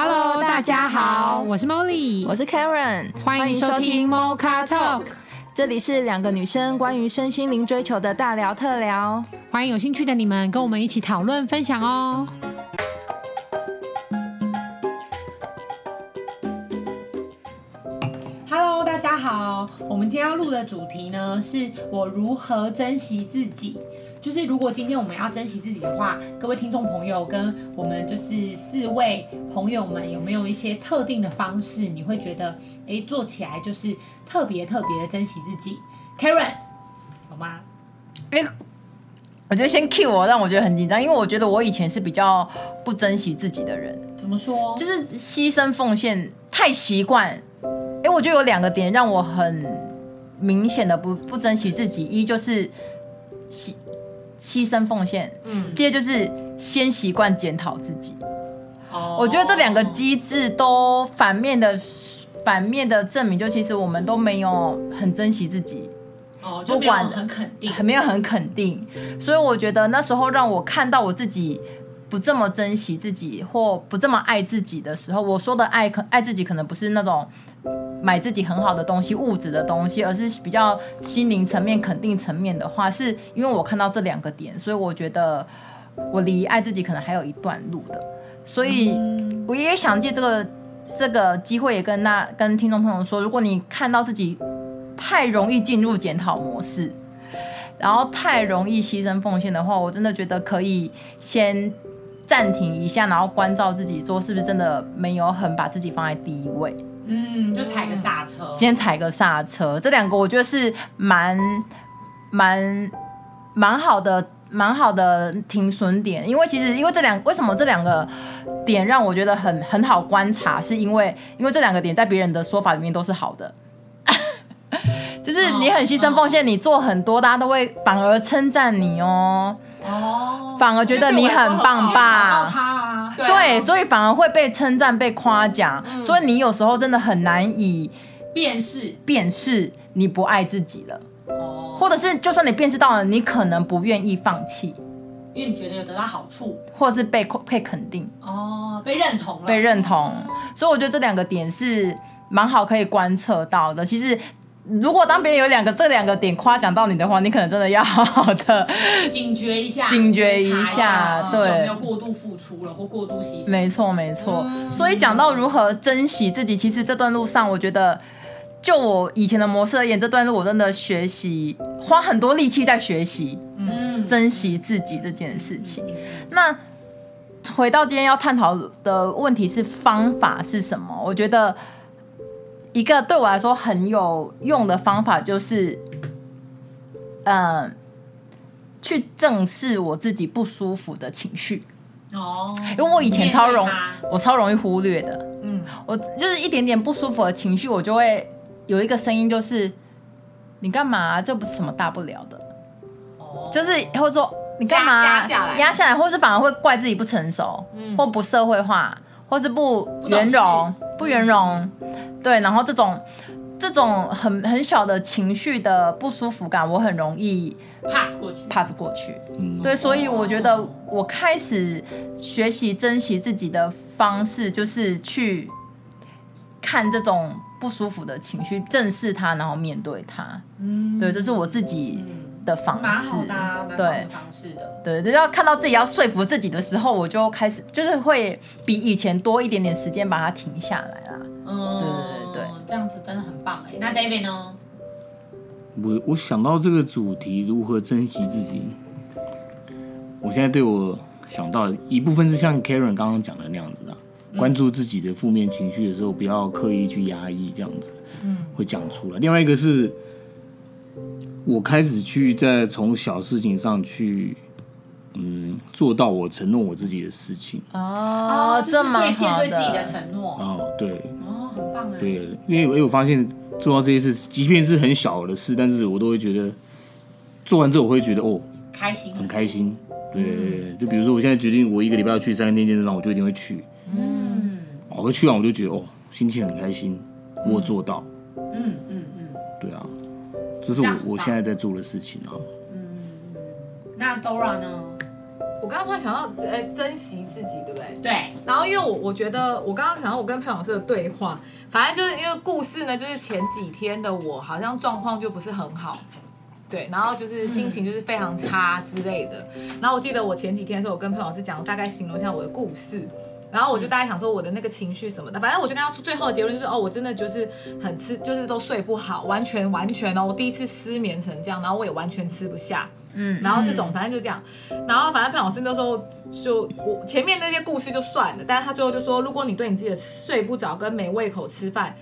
Hello，大家好，我是 Molly，我是 Karen，欢迎收听 Mocha Talk，这里是两个女生关于身心灵追求的大聊特聊，欢迎有兴趣的你们跟我们一起讨论分享哦。Hello，大家好，我们今天要录的主题呢，是我如何珍惜自己。就是如果今天我们要珍惜自己的话，各位听众朋友跟我们就是四位朋友们，有没有一些特定的方式，你会觉得哎、欸、做起来就是特别特别的珍惜自己？Karen，好吗？哎、欸，我觉得先 cue 我，让我觉得很紧张，因为我觉得我以前是比较不珍惜自己的人。怎么说？就是牺牲奉献太习惯。哎、欸，我觉得有两个点让我很明显的不不珍惜自己，一就是牺。牲奉献，嗯，第二就是先习惯检讨自己。哦，我觉得这两个机制都反面的，反面的证明，就其实我们都没有很珍惜自己。哦，就没有很肯定，很没有很肯定。所以我觉得那时候让我看到我自己不这么珍惜自己，或不这么爱自己的时候，我说的爱可爱自己，可能不是那种。买自己很好的东西，物质的东西，而是比较心灵层面、肯定层面的话，是因为我看到这两个点，所以我觉得我离爱自己可能还有一段路的。所以我也想借这个这个机会，也跟那跟听众朋友说，如果你看到自己太容易进入检讨模式，然后太容易牺牲奉献的话，我真的觉得可以先暂停一下，然后关照自己，说是不是真的没有很把自己放在第一位。嗯，就踩个刹车。今天踩个刹车，这两个我觉得是蛮蛮蛮好的，蛮好的停损点。因为其实，因为这两为什么这两个点让我觉得很很好观察，是因为因为这两个点在别人的说法里面都是好的，就是你很牺牲奉献，你做很多，大家都会反而称赞你哦。哦，反而觉得你很棒吧。对，啊、对，所以反而会被称赞、被夸奖，嗯、所以你有时候真的很难以辨识。辨识你不爱自己了，哦，或者是就算你辨识到了，你可能不愿意放弃，因为你觉得有得到好处，或者是被被肯定，哦，被认同了，被认同，所以我觉得这两个点是蛮好可以观测到的，其实。如果当别人有两个这两个点夸奖到你的话，你可能真的要好好的警觉一下，警觉一下，对，有没有过度付出了或过度牺牲？没错，没错。嗯、所以讲到如何珍惜自己，其实这段路上，我觉得就我以前的模式而言，这段路我真的学习花很多力气在学习，嗯，珍惜自己这件事情。嗯、那回到今天要探讨的问题是方法是什么？我觉得。一个对我来说很有用的方法就是，嗯、呃，去正视我自己不舒服的情绪。哦，因为我以前超容我超容易忽略的。嗯，我就是一点点不舒服的情绪，我就会有一个声音，就是你干嘛、啊？这不是什么大不了的。哦，就是或者说你干嘛、啊？压下来，压下来，或是反而会怪自己不成熟，嗯、或不社会化，或是不圆融，不圆融。对，然后这种这种很很小的情绪的不舒服感，我很容易 pass 过去，pass 过去。嗯，对，所以我觉得我开始学习珍惜自己的方式，就是去看这种不舒服的情绪，正视它，然后面对它。嗯，对，这是我自己的方式。蛮好的啊，蛮方式的。对，对，要看到自己要说服自己的时候，我就开始就是会比以前多一点点时间把它停下来啦。嗯，对对对对，这样子真的很棒哎。那 David 呢？我我想到这个主题，如何珍惜自己？我现在对我想到一部分是像 Karen 刚刚讲的那样子的，嗯、关注自己的负面情绪的时候，不要刻意去压抑，这样子，嗯，会讲出来。另外一个是，我开始去在从小事情上去。嗯，做到我承诺我自己的事情。哦，这么兑现对自己的承诺。哦，对。哦，很棒哎，对，因为我有发现做到这些事，即便是很小的事，但是我都会觉得做完之后我会觉得哦，开心，很开心，对对对，就比如说我现在决定我一个礼拜要去三天健身房，我就一定会去，嗯，我去完我就觉得哦，心情很开心，我做到，嗯嗯嗯，对啊，这是我我现在在做的事情啊，嗯，那 Dora 呢？我刚刚突然想到，呃，珍惜自己，对不对？对。然后因为我我觉得，我刚刚想到我跟潘老师的对话，反正就是因为故事呢，就是前几天的我好像状况就不是很好，对，然后就是心情就是非常差之类的。然后我记得我前几天的时候，我跟潘老师讲，大概形容一下我的故事。然后我就大概想说我的那个情绪什么的，反正我就跟他说最后的结论就是哦，我真的就是很吃，就是都睡不好，完全完全哦，我第一次失眠成这样，然后我也完全吃不下，嗯，然后这种反正就这样，然后反正潘老师那时候就我前面那些故事就算了，但是他最后就说，如果你对你自己的睡不着跟没胃口吃饭，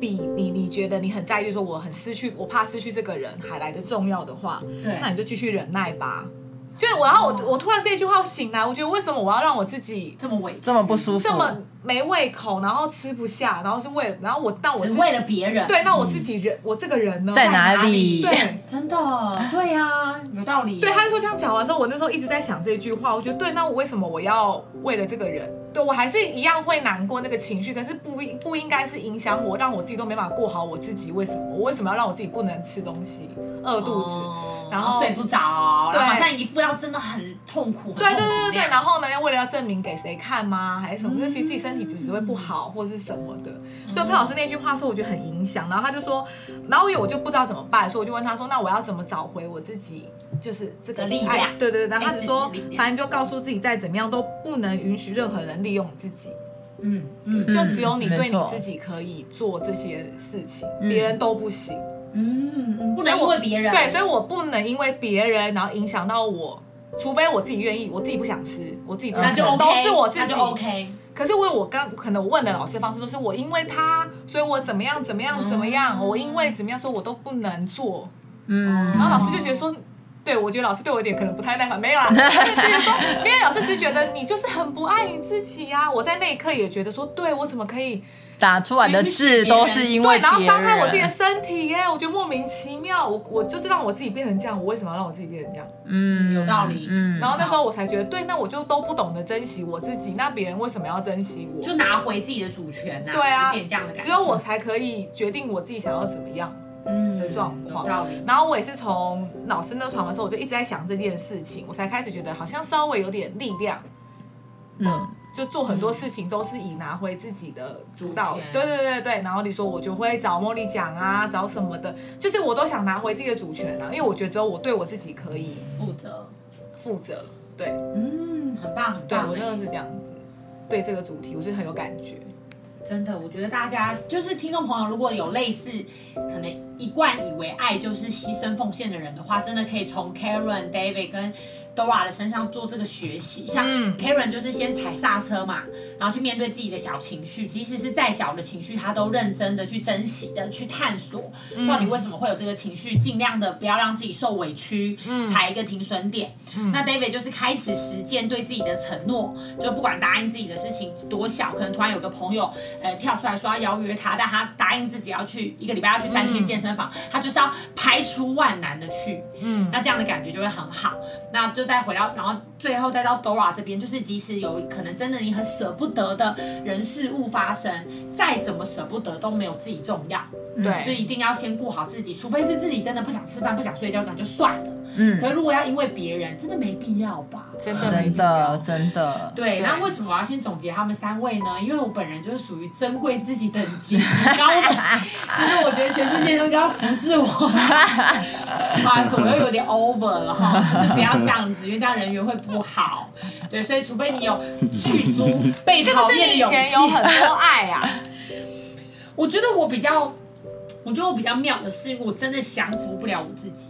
比你你觉得你很在意，就说我很失去，我怕失去这个人还来的重要的话，对，那你就继续忍耐吧。就是我，然后我我突然这句话醒来，我觉得为什么我要让我自己这么委屈这么不舒服，这么没胃口，然后吃不下，然后是为了，然后我但我只为了别人，对，那我自己人，我这个人呢，在哪里？对，真的，对呀，有道理。对，他就说这样讲完之后，我那时候一直在想这句话，我觉得对，那我为什么我要为了这个人？对我还是一样会难过那个情绪，可是不不应该是影响我，让我自己都没法过好我自己。为什么？我为什么要让我自己不能吃东西，饿肚子？然后睡不着，然后好像一副要真的很痛苦，对对对对对。然后呢，要为了要证明给谁看吗？还是什么？就其实自己身体只是会不好，或者是什么的。所以潘老师那句话说，我觉得很影响。然后他就说，然后因为我就不知道怎么办，所以我就问他说，那我要怎么找回我自己，就是这个力量？对对对。然后他只说，反正就告诉自己，再怎么样都不能允许任何人利用自己。嗯嗯，就只有你对你自己可以做这些事情，别人都不行。嗯嗯，不能因为别人对，所以我不能因为别人然后影响到我，除非我自己愿意，我自己不想吃，我自己不想吃，那就 OK，都是我自己。OK。可是因为我刚可能我问的老师的方式都是我因为他，所以我怎么样怎么样怎么样，嗯、我因为怎么样说我都不能做，嗯，然后老师就觉得说，对我觉得老师对我有点可能不太耐烦，没有啊，就是说，因为老师只觉得你就是很不爱你自己呀、啊，我在那一刻也觉得说，对我怎么可以。打出来的字都是因为对，然后伤害我自己的身体耶，我觉得莫名其妙。我我就是让我自己变成这样，我为什么要让我自己变成这样？嗯，有道理。嗯，然后那时候我才觉得，对，那我就都不懂得珍惜我自己，那别人为什么要珍惜我？就拿回自己的主权呐。对啊，有点这样的感觉。只有我才可以决定我自己想要怎么样的状况。有道理。然后我也是从老师那传完之后，我就一直在想这件事情，我才开始觉得好像稍微有点力量。嗯。就做很多事情都是以拿回自己的主导。对对对对，然后你说我就会找茉莉讲啊，找什么的，就是我都想拿回自己的主权啊，因为我觉得只有我对我自己可以负责，负责，对，嗯，很棒很棒，对我真的是这样子，对这个主题我是很有感觉，真的，我觉得大家就是听众朋友，如果有类似可能一贯以为爱就是牺牲奉献的人的话，真的可以从 Karen、David 跟 Dora 的身上做这个学习，像 Karen 就是先踩刹车嘛，然后去面对自己的小情绪，即使是再小的情绪，他都认真的去珍惜的去探索，到底为什么会有这个情绪，尽量的不要让自己受委屈，踩一个停损点。那 David 就是开始实践对自己的承诺，就不管答应自己的事情多小，可能突然有个朋友呃跳出来说要邀约他，但他答应自己要去一个礼拜要去三天健身房，他就是要排除万难的去，嗯，那这样的感觉就会很好，那就。再回到，然后最后再到 Dora 这边，就是即使有可能真的你很舍不得的人事物发生，再怎么舍不得都没有自己重要。对、嗯，就一定要先顾好自己，除非是自己真的不想吃饭、不想睡觉，那就算了。嗯，可是如果要因为别人，真的没必要吧？真的没必要，真的真的。对，那为什么我要先总结他们三位呢？因为我本人就是属于珍贵自己等级高的，就是我觉得全世界都应该要服侍我。不好意思，我又有点 over 了哈，就是不要这样子，因为这样人缘会不好。对，所以除非你有具足被讨厌的勇气，有很多爱啊。我觉得我比较，我觉得我比较妙的是，我真的降服不了我自己。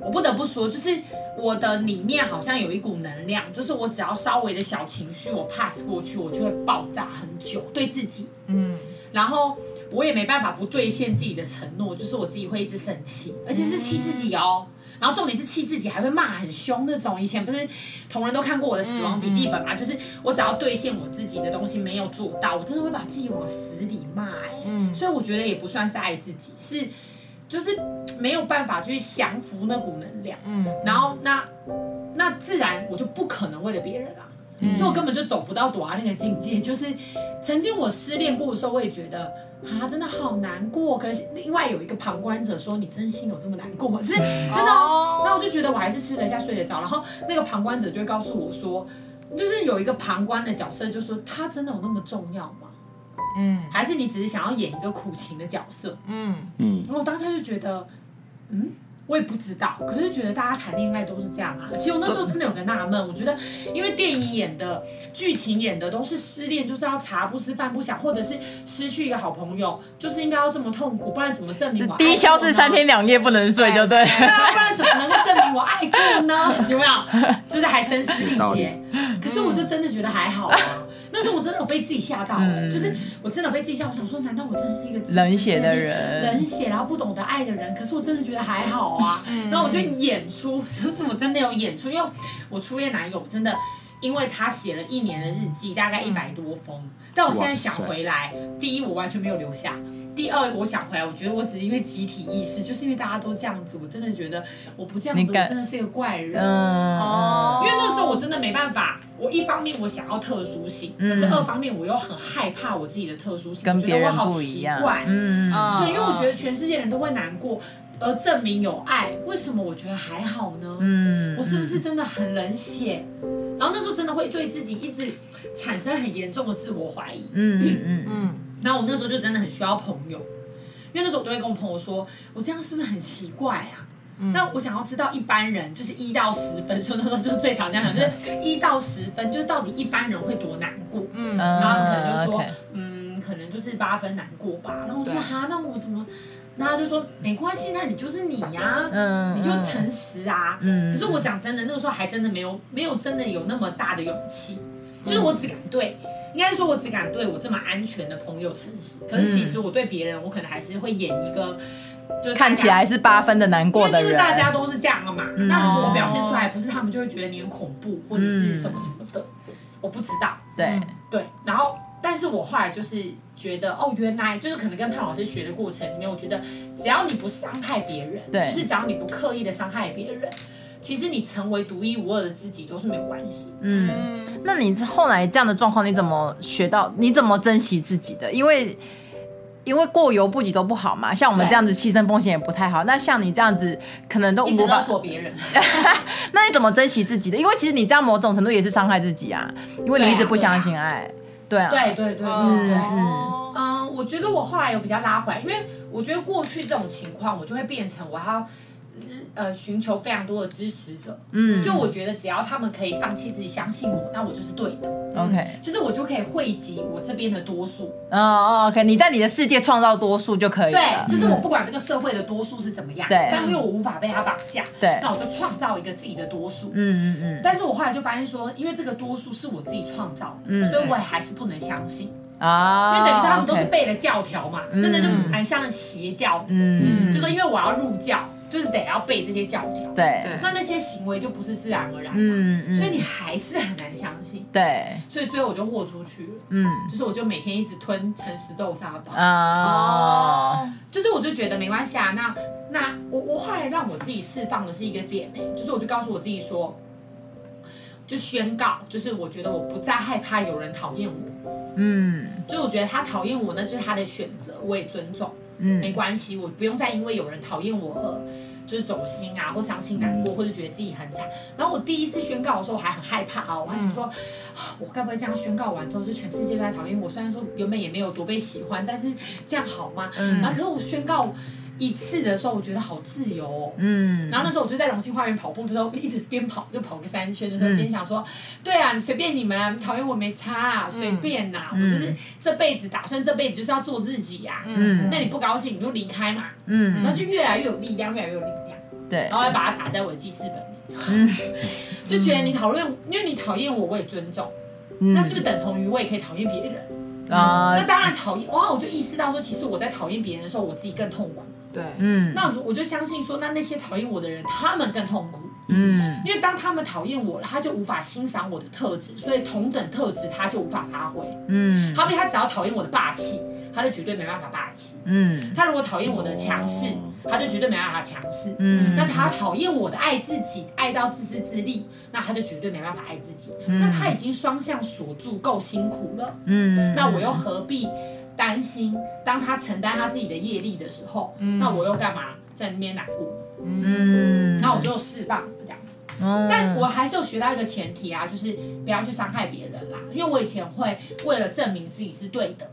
我不得不说，就是我的里面好像有一股能量，就是我只要稍微的小情绪，我 pass 过去，我就会爆炸很久，对自己，嗯，然后我也没办法不兑现自己的承诺，就是我自己会一直生气，而且是气自己哦，然后重点是气自己还会骂很凶那种。以前不是同人都看过我的死亡笔记本嘛，就是我只要兑现我自己的东西没有做到，我真的会把自己往死里骂，哎，嗯，所以我觉得也不算是爱自己，是。就是没有办法去降服那股能量，嗯，然后那那自然我就不可能为了别人啊，嗯，所以我根本就走不到朵拉那个境界。就是曾经我失恋过的时候，我也觉得啊，真的好难过。可是另外有一个旁观者说：“你真心有这么难过吗？”就是真的哦。那我就觉得我还是吃得下、睡得着。然后那个旁观者就会告诉我说，就是有一个旁观的角色，就说他真的有那么重要吗？嗯，还是你只是想要演一个苦情的角色？嗯嗯。然后我当时就觉得，嗯。我也不知道，可是觉得大家谈恋爱都是这样啊。其实我那时候真的有个纳闷，我觉得因为电影演的剧情演的都是失恋就是要茶不思饭不想，或者是失去一个好朋友，就是应该要这么痛苦，不然怎么证明我低消是三天两夜不能睡就对。对啊，不然怎么能够证明我爱过呢？有没有？就是还声嘶力竭。可是我就真的觉得还好啊。那时候我真的有被自己吓到，嗯、就是我真的有被自己吓。我想说，难道我真的是一个冷血的人，冷血然后不懂得爱的人？可是我真的觉得还好啊。然后我就演出，就是我真的有演出，因为我初恋男友真的。因为他写了一年的日记，大概一百多封。但我现在想回来，第一我完全没有留下，第二我想回来，我觉得我只是因为集体意识，就是因为大家都这样子，我真的觉得我不这样子，我真的是一个怪人。哦。因为那时候我真的没办法，我一方面我想要特殊性，可是二方面我又很害怕我自己的特殊性，觉得我好奇怪。嗯。对，因为我觉得全世界人都会难过，而证明有爱，为什么我觉得还好呢？嗯。我是不是真的很冷血？然后那时候真的会对自己一直产生很严重的自我怀疑。嗯嗯嗯嗯。然后我那时候就真的很需要朋友，因为那时候我都会跟我朋友说，我这样是不是很奇怪啊？那、嗯、我想要知道一般人就是一到十分，所以那时候就最常这样讲，就是一到十分，就是到底一般人会多难过？嗯。然后他们可能就说，嗯，可能就是八分难过吧。然后我说，哈，那我怎么？那他就说没关系，那你就是你呀，嗯，你就诚实啊。嗯，可是我讲真的，那个时候还真的没有没有真的有那么大的勇气，就是我只敢对，应该说我只敢对我这么安全的朋友诚实。可是其实我对别人，我可能还是会演一个，就看起来是八分的难过的人。就是大家都是这样的嘛。那如果我表现出来不是，他们就会觉得你很恐怖或者是什么什么的。我不知道。对对，然后。但是我后来就是觉得，哦，原来就是可能跟潘老师学的过程里面，我觉得只要你不伤害别人，对，就是只要你不刻意的伤害别人，其实你成为独一无二的自己都是没有关系。嗯，那你后来这样的状况，你怎么学到？你怎么珍惜自己的？因为因为过犹不及都不好嘛，像我们这样子牺牲风险也不太好。那像你这样子，可能都一直勒索别人。那你怎么珍惜自己的？因为其实你这样某种程度也是伤害自己啊，因为你一直不相信爱。对啊，对对对对对，嗯嗯，我觉得我后来有比较拉回来，因为我觉得过去这种情况，我就会变成我要。呃，寻求非常多的支持者，嗯，就我觉得只要他们可以放弃自己相信我，那我就是对的，OK，就是我就可以汇集我这边的多数，哦哦，OK，你在你的世界创造多数就可以了，对，就是我不管这个社会的多数是怎么样，对，但因为我无法被他绑架，对，那我就创造一个自己的多数，嗯嗯嗯，但是我后来就发现说，因为这个多数是我自己创造的，嗯，所以我也还是不能相信。啊，因为等于说他们都是背了教条嘛，真的就蛮像邪教，嗯，就说因为我要入教。就是得要背这些教条，对，那那些行为就不是自然而然的，嗯嗯，所以你还是很难相信，对，所以最后我就豁出去了，嗯，就是我就每天一直吞诚实豆沙包，哦，就是我就觉得没关系啊，那那我我后来让我自己释放的是一个点呢，就是我就告诉我自己说，就宣告，就是我觉得我不再害怕有人讨厌我，嗯，就我觉得他讨厌我那就是他的选择，我也尊重。嗯，没关系，我不用再因为有人讨厌我而就是走心啊，或伤心难过，或者觉得自己很惨。然后我第一次宣告的时候，我还很害怕啊，我还想说，我该不会这样宣告完之后，就全世界都在讨厌我？虽然说原本也没有多被喜欢，但是这样好吗？嗯，然后可是我宣告。一次的时候，我觉得好自由哦。嗯。然后那时候我就在龙兴花园跑步的时候，一直边跑就跑个三圈的时候，边想说，对啊，随便你们啊，讨厌我没差啊，随便呐，我就是这辈子打算这辈子就是要做自己啊。嗯。那你不高兴你就离开嘛。嗯。然后就越来越有力量，越来越有力量。对。然后还把它打在我的记事本里。嗯。就觉得你讨论，因为你讨厌我，我也尊重。那是不是等同于我也可以讨厌别人？啊。那当然讨厌哇！我就意识到说，其实我在讨厌别人的时候，我自己更痛苦。对，嗯，那我就我就相信说，那那些讨厌我的人，他们更痛苦，嗯，因为当他们讨厌我了，他就无法欣赏我的特质，所以同等特质他就无法发挥，嗯，好比他只要讨厌我的霸气，他就绝对没办法霸气，嗯，他如果讨厌我的强势，他就绝对没办法强势，嗯，那他讨厌我的爱自己，爱到自私自利，那他就绝对没办法爱自己，那他已经双向锁住，够辛苦了，嗯，那我又何必？担心，当他承担他自己的业力的时候，那我又干嘛在那边难过？嗯，那我就释放这样子。但我还是有学到一个前提啊，就是不要去伤害别人啦。因为我以前会为了证明自己是对的，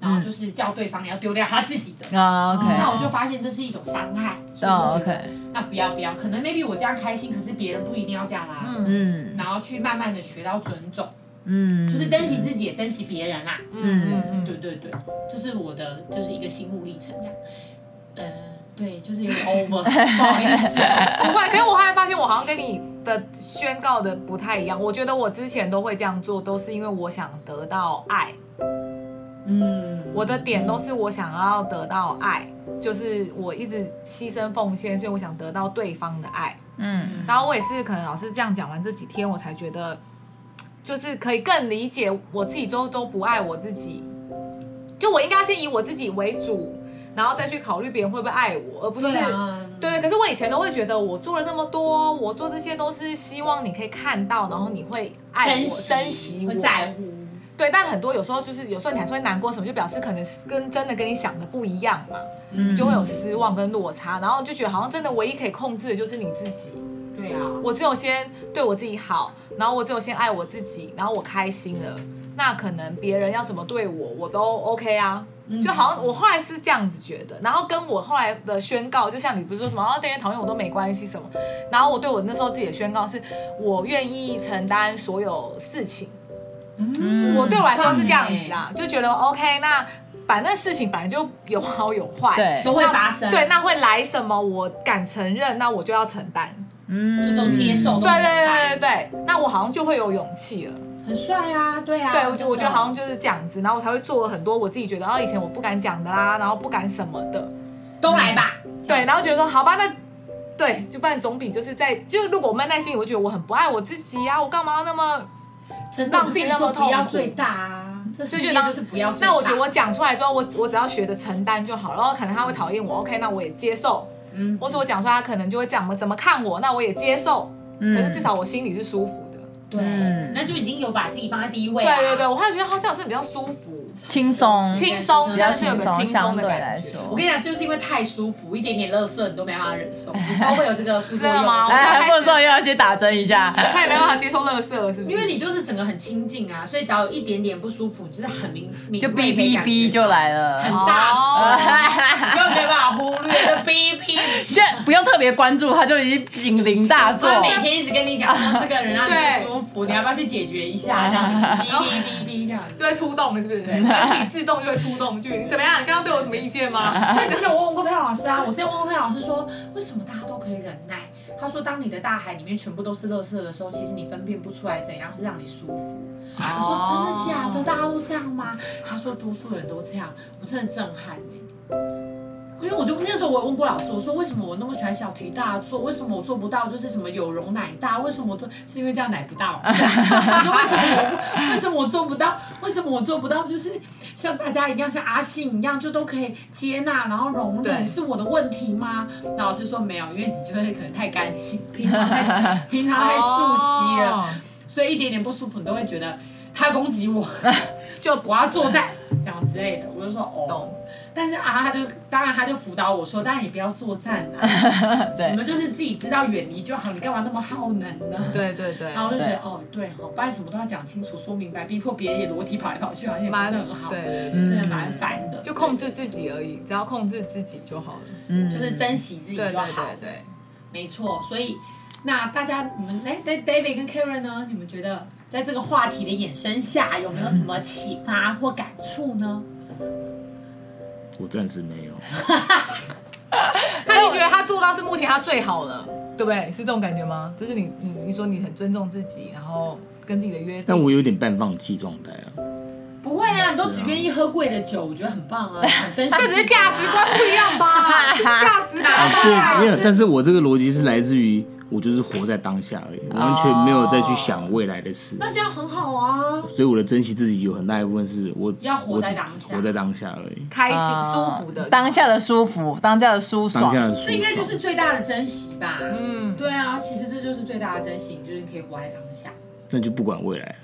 然后就是叫对方要丢掉他自己的。啊，OK，那我就发现这是一种伤害。哦，OK，那不要不要，可能 maybe 我这样开心，可是别人不一定要这样啊。嗯然后去慢慢的学到尊重，嗯，就是珍惜自己，也珍惜别人啦。嗯嗯嗯，对对对，这是我的就是一个心路历程这样。呃，对，就是有点 over，不好意思。不会。可是我后来发现，我好像跟你的宣告的不太一样。我觉得我之前都会这样做，都是因为我想得到爱。嗯，我的点都是我想要得到爱，就是我一直牺牲奉献，所以我想得到对方的爱。嗯然后我也是可能老师这样讲完这几天，我才觉得，就是可以更理解我自己都都不爱我自己，就我应该先以我自己为主，然后再去考虑别人会不会爱我，而不是对啊，对。可是我以前都会觉得我做了那么多，我做这些都是希望你可以看到，然后你会爱我、珍惜我、会在乎。对，但很多有时候就是有时候你还是会难过什么，就表示可能是跟真的跟你想的不一样嘛，你就会有失望跟落差，然后就觉得好像真的唯一可以控制的就是你自己。对啊，我只有先对我自己好，然后我只有先爱我自己，然后我开心了，那可能别人要怎么对我，我都 OK 啊。就好像我后来是这样子觉得，然后跟我后来的宣告，就像你不是说什么，哦，对人讨厌我都没关系什么，然后我对我那时候自己的宣告是，我愿意承担所有事情。嗯我对我来说是这样子啊，就觉得 OK，那反正事情本来就有好有坏，对都会发生。对，那会来什么，我敢承认，那我就要承担。嗯，就都接受，都对对对对对，那我好像就会有勇气了。很帅啊，对啊。对，我觉得我觉得好像就是这样子，然后我才会做了很多我自己觉得，然后以前我不敢讲的啦，然后不敢什么的，的都来吧。对，然后觉得说好吧，那对，就不然总比就是在就如果我闷在心里，我觉得我很不爱我自己啊，我干嘛要那么？真的，让自己那么痛苦不要最大啊。这世界就是不要最大。那我觉得我讲出来之后，我我只要学着承担就好了。然后可能他会讨厌我，OK，那我也接受。嗯，或者我讲出来，他可能就会讲我怎么看我，那我也接受。嗯可是至少我心里是舒服的。对，那就已经有把自己放在第一位。对对对，我后来觉得他这样真的比较舒服、轻松，轻松，真比较的是有个轻松的感觉。对来说。我跟你讲，就是因为太舒服，一点点垃圾你都没办法忍受，你知道会有这个副作用 吗哎，副作用要先打针一下。他也没办法接受垃圾，是不是？因为你就是整个很亲近啊，所以只要有一点点不舒服，你就是很明明就哔哔哔就来了，很大哦声，根本没办法忽略的哔哔。现在不用特别关注，他就已经警铃大作。他每天一直跟你讲说 这个人让你不舒服，你要不要去解决一下？这样哔哔哔哔这样。就会出动，是不是？对 你自动就会出动去。你怎么样？你刚刚对我有什么意见吗？所以之前我问过佩老师啊，我之前问过佩老师说，为什么大家都可以忍耐？他说，当你的大海里面全部都是垃圾的时候，其实你分辨不出来怎样是让你舒服。我说真的假的？大家都这样吗？他说多数人都这样，我真的震撼欸因为我就那个时候我问过老师，我说为什么我那么喜欢小题大做？为什么我做不到？就是什么有容乃大？为什么我都是因为这样奶不到？我说为什么我为什么我做不到？为什么我做不到？就是像大家一样，像阿信一样，就都可以接纳，然后容忍，是我的问题吗？那老师说没有，因为你就是可能太干净，平常太 平常太素悉了，所以一点点不舒服，你都会觉得他攻击我，就我要作战这样之类的。我就说哦。懂但是啊，他就当然他就辅导我说，当然你不要作战啊，对，你们就是自己知道远离就好，你干嘛那么耗能呢？对对对。然后我就觉得哦，对哈，不然什么都要讲清楚、说明白，逼迫别人也裸体跑来跑去，好像也不是很好，对，真的蛮烦的。就控制自己而已，只要控制自己就好了。嗯，就是珍惜自己就好。对对对，没错。所以那大家你们哎，David 跟 Karen 呢？你们觉得在这个话题的衍生下，有没有什么启发或感触呢？我暂时没有。那你觉得他做到是目前他最好了，对不对？是这种感觉吗？就是你你你说你很尊重自己，然后跟自己的约定。但我有点半放弃状态啊。不会啊，你都只愿意喝贵的酒，我觉得很棒啊，很珍惜。这只是价值观不一样吧？价值观对，没有。但是我这个逻辑是来自于我就是活在当下而已，完全没有再去想未来的事。那这样很好啊。所以我的珍惜自己有很大一部分是我要活在当下，活在当下而已，开心舒服的当下的舒服，当下的舒爽，当下的舒爽，这应该就是最大的珍惜吧。嗯，对啊，其实这就是最大的珍惜，就是可以活在当下。那就不管未来。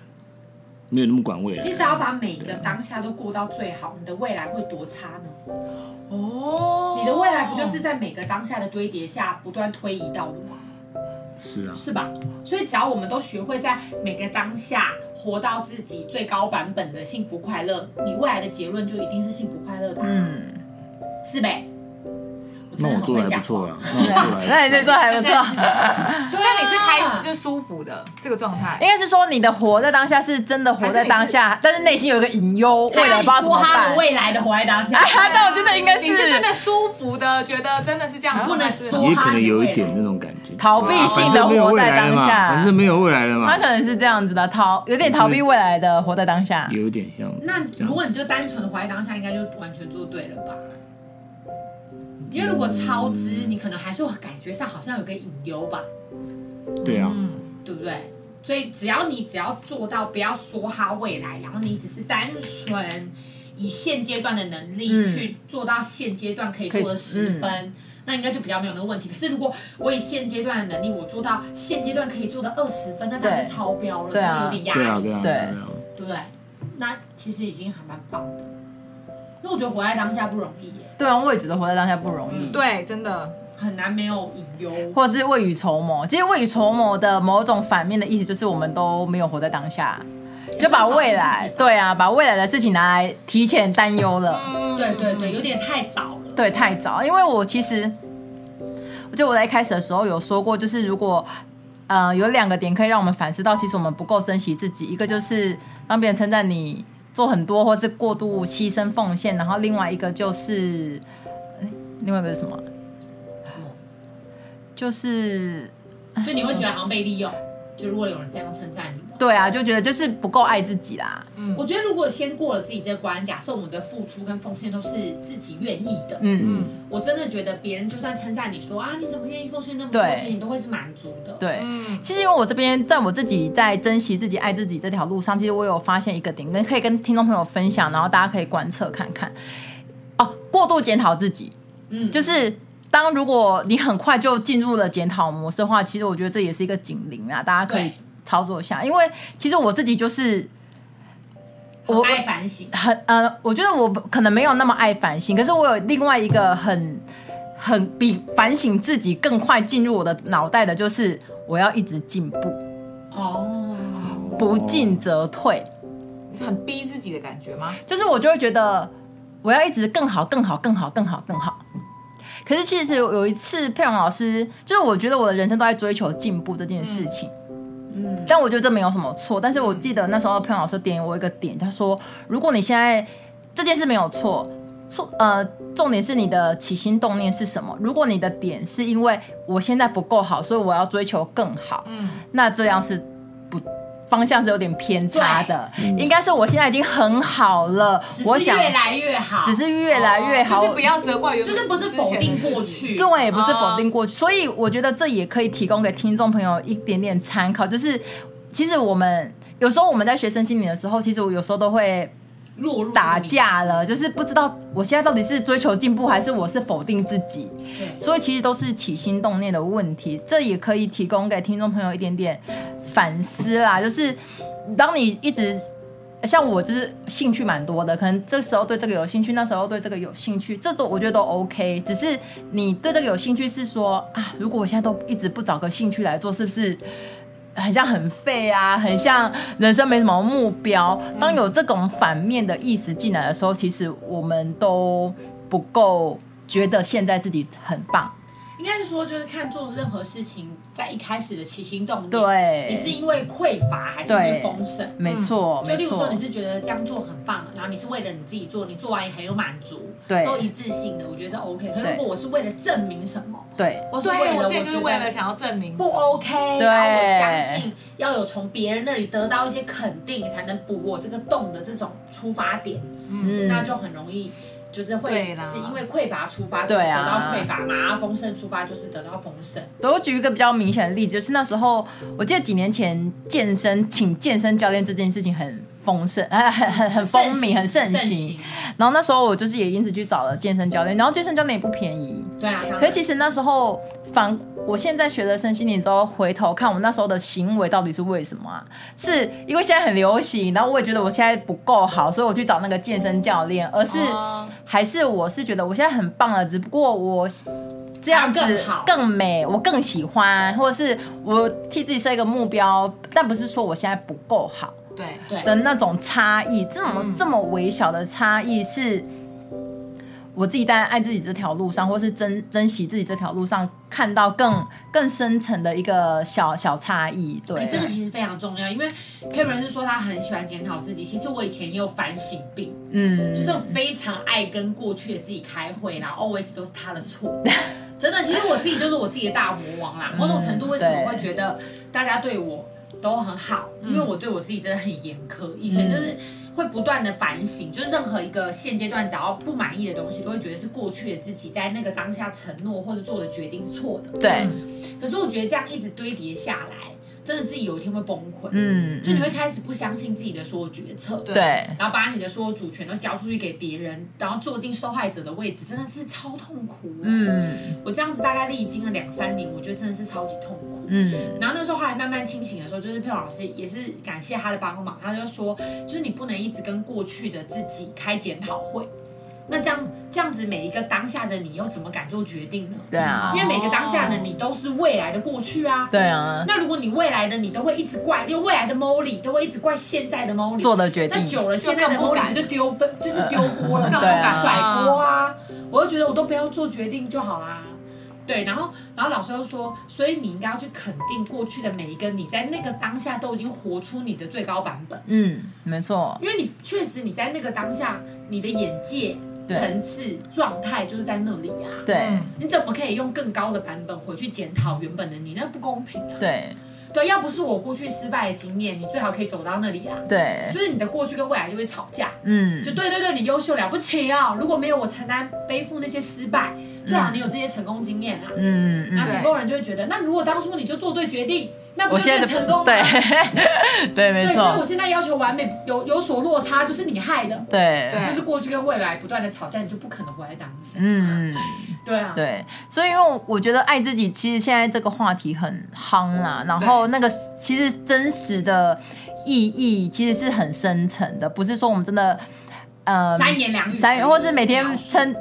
没有那么管未来你。只要把每一个当下都过到最好，你的未来会多差呢？哦，你的未来不就是在每个当下的堆叠下不断推移到的吗？是啊，是吧？所以只要我们都学会在每个当下活到自己最高版本的幸福快乐，你未来的结论就一定是幸福快乐的、啊，嗯，是呗？那我做还不错啊，那我做的那还你这做还不错。对啊，那你是开始就舒服的这个状态应。该是说你的活在当下是真的活在当下，但是内心有一个隐忧，未来不知道怎么办。未来的活在当下，啊，那我觉得应该你是真的舒服的，觉得真的是这样，不能是。说也可能有一点那种感觉，逃避性的活在当下反正没有未来了嘛他，可能是这样子的，逃有点逃避未来的，活在当下。有点像。那如果你就单纯的活在当下，应该就完全做对了吧？因为如果超支，你可能还是会感觉上好像有个隐忧吧，对啊，嗯，对不对？所以只要你只要做到不要说他未来，然后你只是单纯以现阶段的能力嗯去做到现阶段可以做的十分，那应该就比较没有那个问题。可是如果我以现阶段的能力，我做到现阶段可以做的二十分，那当然是超标了，对啊就会有点压力，对啊，对啊，对对啊。对不对？那其实已经还蛮棒的，因为我觉得活在当下不容易耶，对啊，我也觉得活在当下不容易，对，真的，很难没有隐忧。或者是未雨绸缪。其实未雨绸缪的某种反面的意思就是我们都没有活在当下，就把未来，对啊，把未来的事情拿来提前担忧了。嗯对对对，有点太早了。对，太早，因为我其实，我觉得我在一开始的时候有说过，就是如果呃有两个点可以让我们反思到，其实我们不够珍惜自己，一个就是让别人称赞你做很多，或是过度牺牲奉献，然后另外一个就是，诶另外一个是什么？就是就你会觉得好像被利用，就如果有人这样称赞你，对啊，就觉得就是不够爱自己啦。嗯我觉得如果先过了自己这关，假设我们的付出跟奉献都是自己愿意的，嗯，嗯，我真的觉得别人就算称赞你说啊你怎么愿意奉献那么多钱，你都会是满足的。对。嗯，其实因为我这边在我自己在珍惜自己、爱自己这条路上，其实我有发现一个点，跟可以跟听众朋友分享，然后大家可以观测看看。哦，过度检讨自己，嗯，就是当如果你很快就进入了检讨模式的话，其实我觉得这也是一个警铃啊，大家可以对操作下。因为其实我自己就是我爱反省。很呃，我觉得我可能没有那么爱反省，可是我有另外一个很很比反省自己更快进入我的脑袋的，就是我要一直进步，哦，不进则退。很逼自己的感觉吗？就是我就会觉得我要一直更好、更好、更好、更好、更好。可是其实有一次佩蓉老师，就是我觉得我的人生都在追求进步这件事情，嗯，但我觉得这没有什么错。但是我记得那时候佩老师点我一个点，他说如果你现在这件事没有错，错呃重点是你的起心动念是什么？如果你的点是因为我现在不够好，所以我要追求更好，嗯，那这样是不方向是有点偏差的，应该是我现在已经很好了，我想越来越好，只是越来越好，就是不要责怪就是不是否定过去，对，不是否定过去，所以我觉得这也可以提供给听众朋友一点点参考，就是其实我们有时候我们在学生心理的时候，其实我有时候都会落入打架了，就是不知道我现在到底是追求进步，还是我是否定自己，对，所以其实都是起心动念的问题，这也可以提供给听众朋友一点点反思啦。就是当你一直像我，就是兴趣蛮多的，可能这时候对这个有兴趣，那时候对这个有兴趣，这都我觉得都 OK。只是你对这个有兴趣是说啊，如果我现在都一直不找个兴趣来做，是不是？很像很废啊，很像人生没什么目标。当有这种反面的意识进来的时候，其实我们都不够觉得现在自己很棒。应该是说，就是看做任何事情，在一开始的起心动念，对。你是因为匮乏还是因为丰盛？没错，就例如说，你，是觉得这样做很棒，然后你是为了你自己做，你做完也很有满足，对。都一致性的，我觉得这 OK。可是如果我是为了证明什么，对。我是为，了我就是为了想要证明不 OK，对。然后我相信要有从别人那里得到一些肯定，才能补我这个洞的这种出发点，嗯。那就很容易。就是会是因为匮乏出发，就啊到匮乏嘛；丰盛出发，就是得到丰盛。对我举一个比较明显的例子，就是那时候我记得几年前健身请健身教练这件事情很丰盛，哎，很很很风靡，很盛行。然后那时候我就是也因此去找了健身教练，然后健身教练也不便宜。对啊，可是其实那时候反我现在学了身心灵之后，回头看我那时候的行为到底是为什么啊？是因为现在很流行，然后我也觉得我现在不够好，所以我去找那个健身教练，而是、哦、还是我是觉得我现在很棒了，只不过我这样子更好更美，我更喜欢，或者是我替自己设一个目标，但不是说我现在不够好对对的那种差异，这种这么微小的差异是。我自己在爱自己这条路上，或是珍珍惜自己这条路上，看到更更深层的一个小小差异。对，欸，这个其实非常重要，因为 Karen 是说他很喜欢检讨自己。其实我以前也有反省病，嗯，就是非常爱跟过去的自己开会，然后 always 都是他的错。真的，其实我自己就是我自己的大魔王啦。某种程度，为什么会觉得大家对我都很好？因为我对我自己真的很严苛。以前就是。会不断的反省，就是任何一个现阶段只要不满意的东西，都会觉得是过去的自己在那个当下承诺或者做的决定是错的。对。可是我觉得这样一直堆叠下来，真的自己有一天会崩溃。嗯。就你会开始不相信自己的所有决策。对。然后把你的所有主权都交出去给别人，然后坐进受害者的位置，真的是超痛苦。嗯。我这样子大概历经了两三年，我觉得真的是超级痛苦。嗯，然后那时候后来慢慢清醒的时候，就是佩老师也是感谢他的帮忙，他就说，就是你不能一直跟过去的自己开检讨会，那这样这样子每一个当下的你又怎么敢做决定呢？对啊，因为每个当下的你都是未来的过去啊。对啊，那如果你未来的你都会一直怪，因为未来的 Molly 都会一直怪现在的 Molly 做的决定，那久了现在的 Molly 就丢奔，就是丢锅了，更不敢甩锅啊。我就觉得我都不要做决定就好啦。对，然后，然后老师又说，所以你应该要去肯定过去的每一个你在那个当下都已经活出你的最高版本。嗯，没错。因为你确实你在那个当下，你的眼界、层次、状态就是在那里啊。对。你怎么可以用更高的版本回去检讨原本的你？那不公平啊。对。对，要不是我过去失败的经验，你最好可以走到那里啊。对。就是你的过去跟未来就会吵架。嗯。就对对对，你优秀了不起啊！如果没有我承担背负那些失败。最好你有这些成功经验啊，嗯，那成功人就会觉得，那如果当初你就做对决定，那不就更成功吗？对，对，没错。所以我现在要求完美，有有所落差，就是你害的。对，就是过去跟未来不断的吵架，你就不可能活在当下。嗯，对啊，对。所以，因为我觉得爱自己，其实现在这个话题很夯啦。然后，那个其实真实的意义其实是很深层的，不是说我们真的呃三言两语，三言，或是每天称。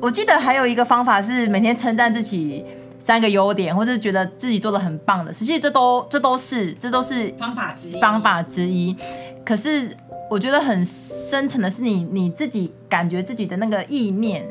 我记得还有一个方法是每天称赞自己三个优点，或是觉得自己做的很棒的。实际这都这都是这都是方法之一。方法之一。可是我觉得很深层的是你你自己感觉自己的那个意念。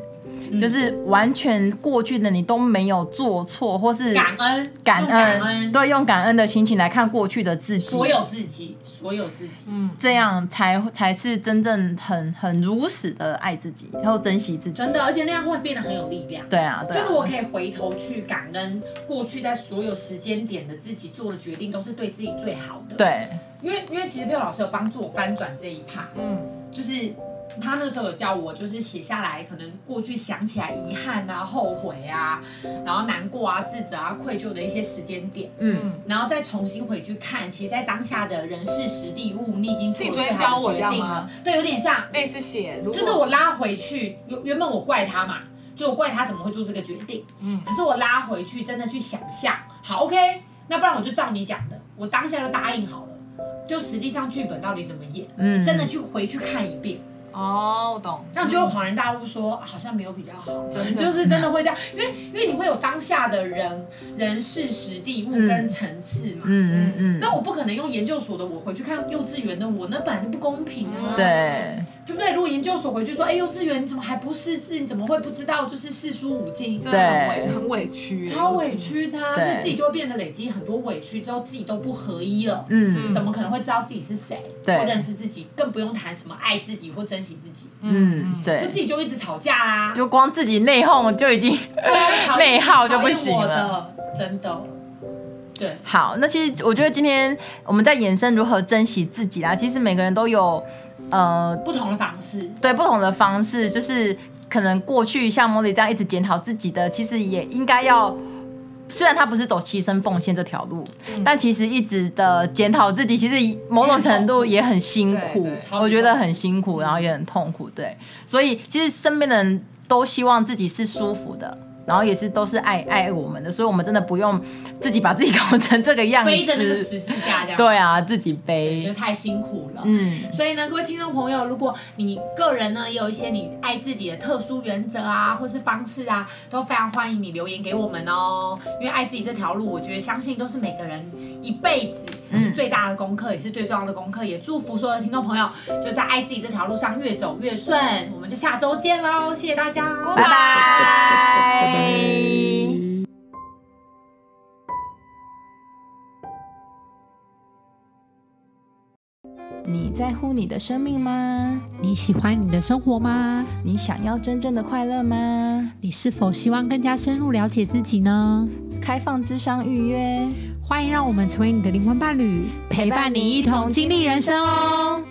就是完全过去的你都没有做错，或是感恩感恩，对，用感恩的心情来看过去的自己，所有自己，所有自己，嗯，这样才才是真正很很如实的爱自己，然后珍惜自己，真的，而且那样会变得很有力量。对啊，对啊，就是我可以回头去感恩过去在所有时间点的自己做的决定都是对自己最好的。对，因为因为其实佩老师有帮助我翻转这一趴，嗯，就是。他那个时候有叫我，就是写下来，可能过去想起来遗憾啊、后悔啊，然后难过啊、自责啊、愧疚的一些时间点，嗯，然后再重新回去看，其实，在当下的人事时地物，你已经做了最好的决定了。对，有点像类似写，就是我拉回去，原原本我怪他嘛，就我怪他怎么会做这个决定，嗯，可是我拉回去，真的去想象，好，OK，那不然我就照你讲的，我当下就答应好了，就实际上剧本到底怎么演，嗯，真的去回去看一遍。哦，我懂。那就会恍然大悟说，好像没有比较好，就是真的会这样，因为因为你会有当下的人、人事、实地、物跟层次嘛。嗯嗯嗯。那、嗯嗯、我不可能用研究所的我回去看幼稚园的我，那本来就不公平啊。对。对不对？如果研究所回去说，哎，幼稚园你怎么还不识字？你怎么会不知道就是四书五经？对，很委屈，超委屈他，所以自己就会变得累积很多委屈，之后自己都不合一了。嗯，怎么可能会知道自己是谁？对，或认识自己，更不用谈什么爱自己或珍惜自己。嗯，对，就自己就一直吵架啦，就光自己内讧就已经内耗就不行了，真的。对，好，那其实我觉得今天我们在延伸如何珍惜自己啦，其实每个人都有。呃，不同的方式，对，不同的方式，就是可能过去像茉莉这样一直检讨自己的，其实也应该要，虽然他不是走牺牲奉献这条路，嗯、但其实一直的检讨自己，其实某种程度也很辛苦，我觉得很辛苦，然后也很痛苦，对，所以其实身边的人都希望自己是舒服的。然后也是都是爱爱我们的，所以我们真的不用自己把自己搞成这个样子，背着那个十字架这样。对啊，自己背，就太辛苦了。嗯，所以呢，各位听众朋友，如果你个人呢也有一些你爱自己的特殊原则啊，或是方式啊，都非常欢迎你留言给我们哦。因为爱自己这条路，我觉得相信都是每个人一辈子最大的功课，也是最重要的功课。也祝福所有的听众朋友，就在爱自己这条路上越走越顺。我们就下周见喽，谢谢大家，拜拜。你在乎你的生命吗？你喜欢你的生活吗？你想要真正的快乐吗？你是否希望更加深入了解自己呢？开放智商预约，欢迎让我们成为你的灵魂伴侣，陪伴你一同经历人生哦。